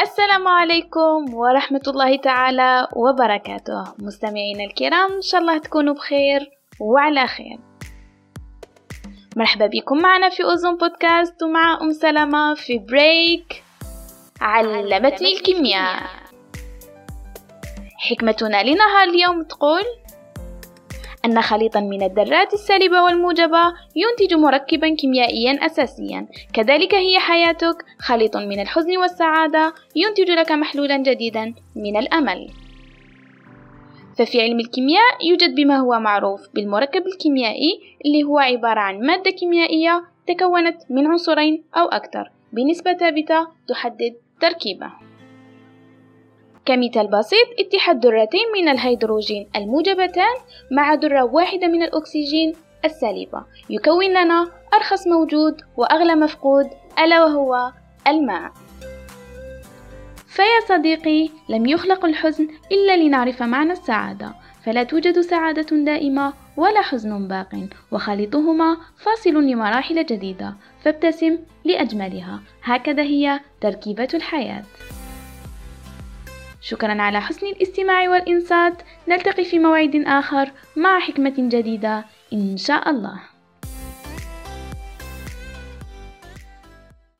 السلام عليكم ورحمة الله تعالى وبركاته. مستمعينا الكرام إن شاء الله تكونوا بخير وعلى خير. مرحبا بكم معنا في أوزون بودكاست ومع أم سلمة في بريك علمتني الكيمياء. حكمتنا لنهار اليوم تقول أن خليطا من الذرات السالبة والموجبة ينتج مركبا كيميائيا أساسيا. كذلك هي حياتك. خليط من الحزن والسعادة ينتج لك محلولا جديدا من الأمل. ففي علم الكيمياء يوجد بما هو معروف بالمركب الكيميائي اللي هو عبارة عن مادة كيميائية تكونت من عنصرين أو أكثر بنسبة ثابتة تحدد تركيبه. كمثال بسيط اتحاد ذرتين من الهيدروجين الموجبتان مع ذرة واحدة من الأكسجين السالبة. يكون لنا أرخص موجود وأغلى مفقود ألا وهو الماء. فيا صديقي لم يخلق الحزن إلا لنعرف معنى السعادة. فلا توجد سعادة دائمة ولا حزن باق وخالطهما فاصل لمراحل جديدة فابتسم لأجملها. هكذا هي تركيبة الحياة. شكرا على حسن الاستماع والإنصات. نلتقي في موعد آخر مع حكمة جديدة إن شاء الله.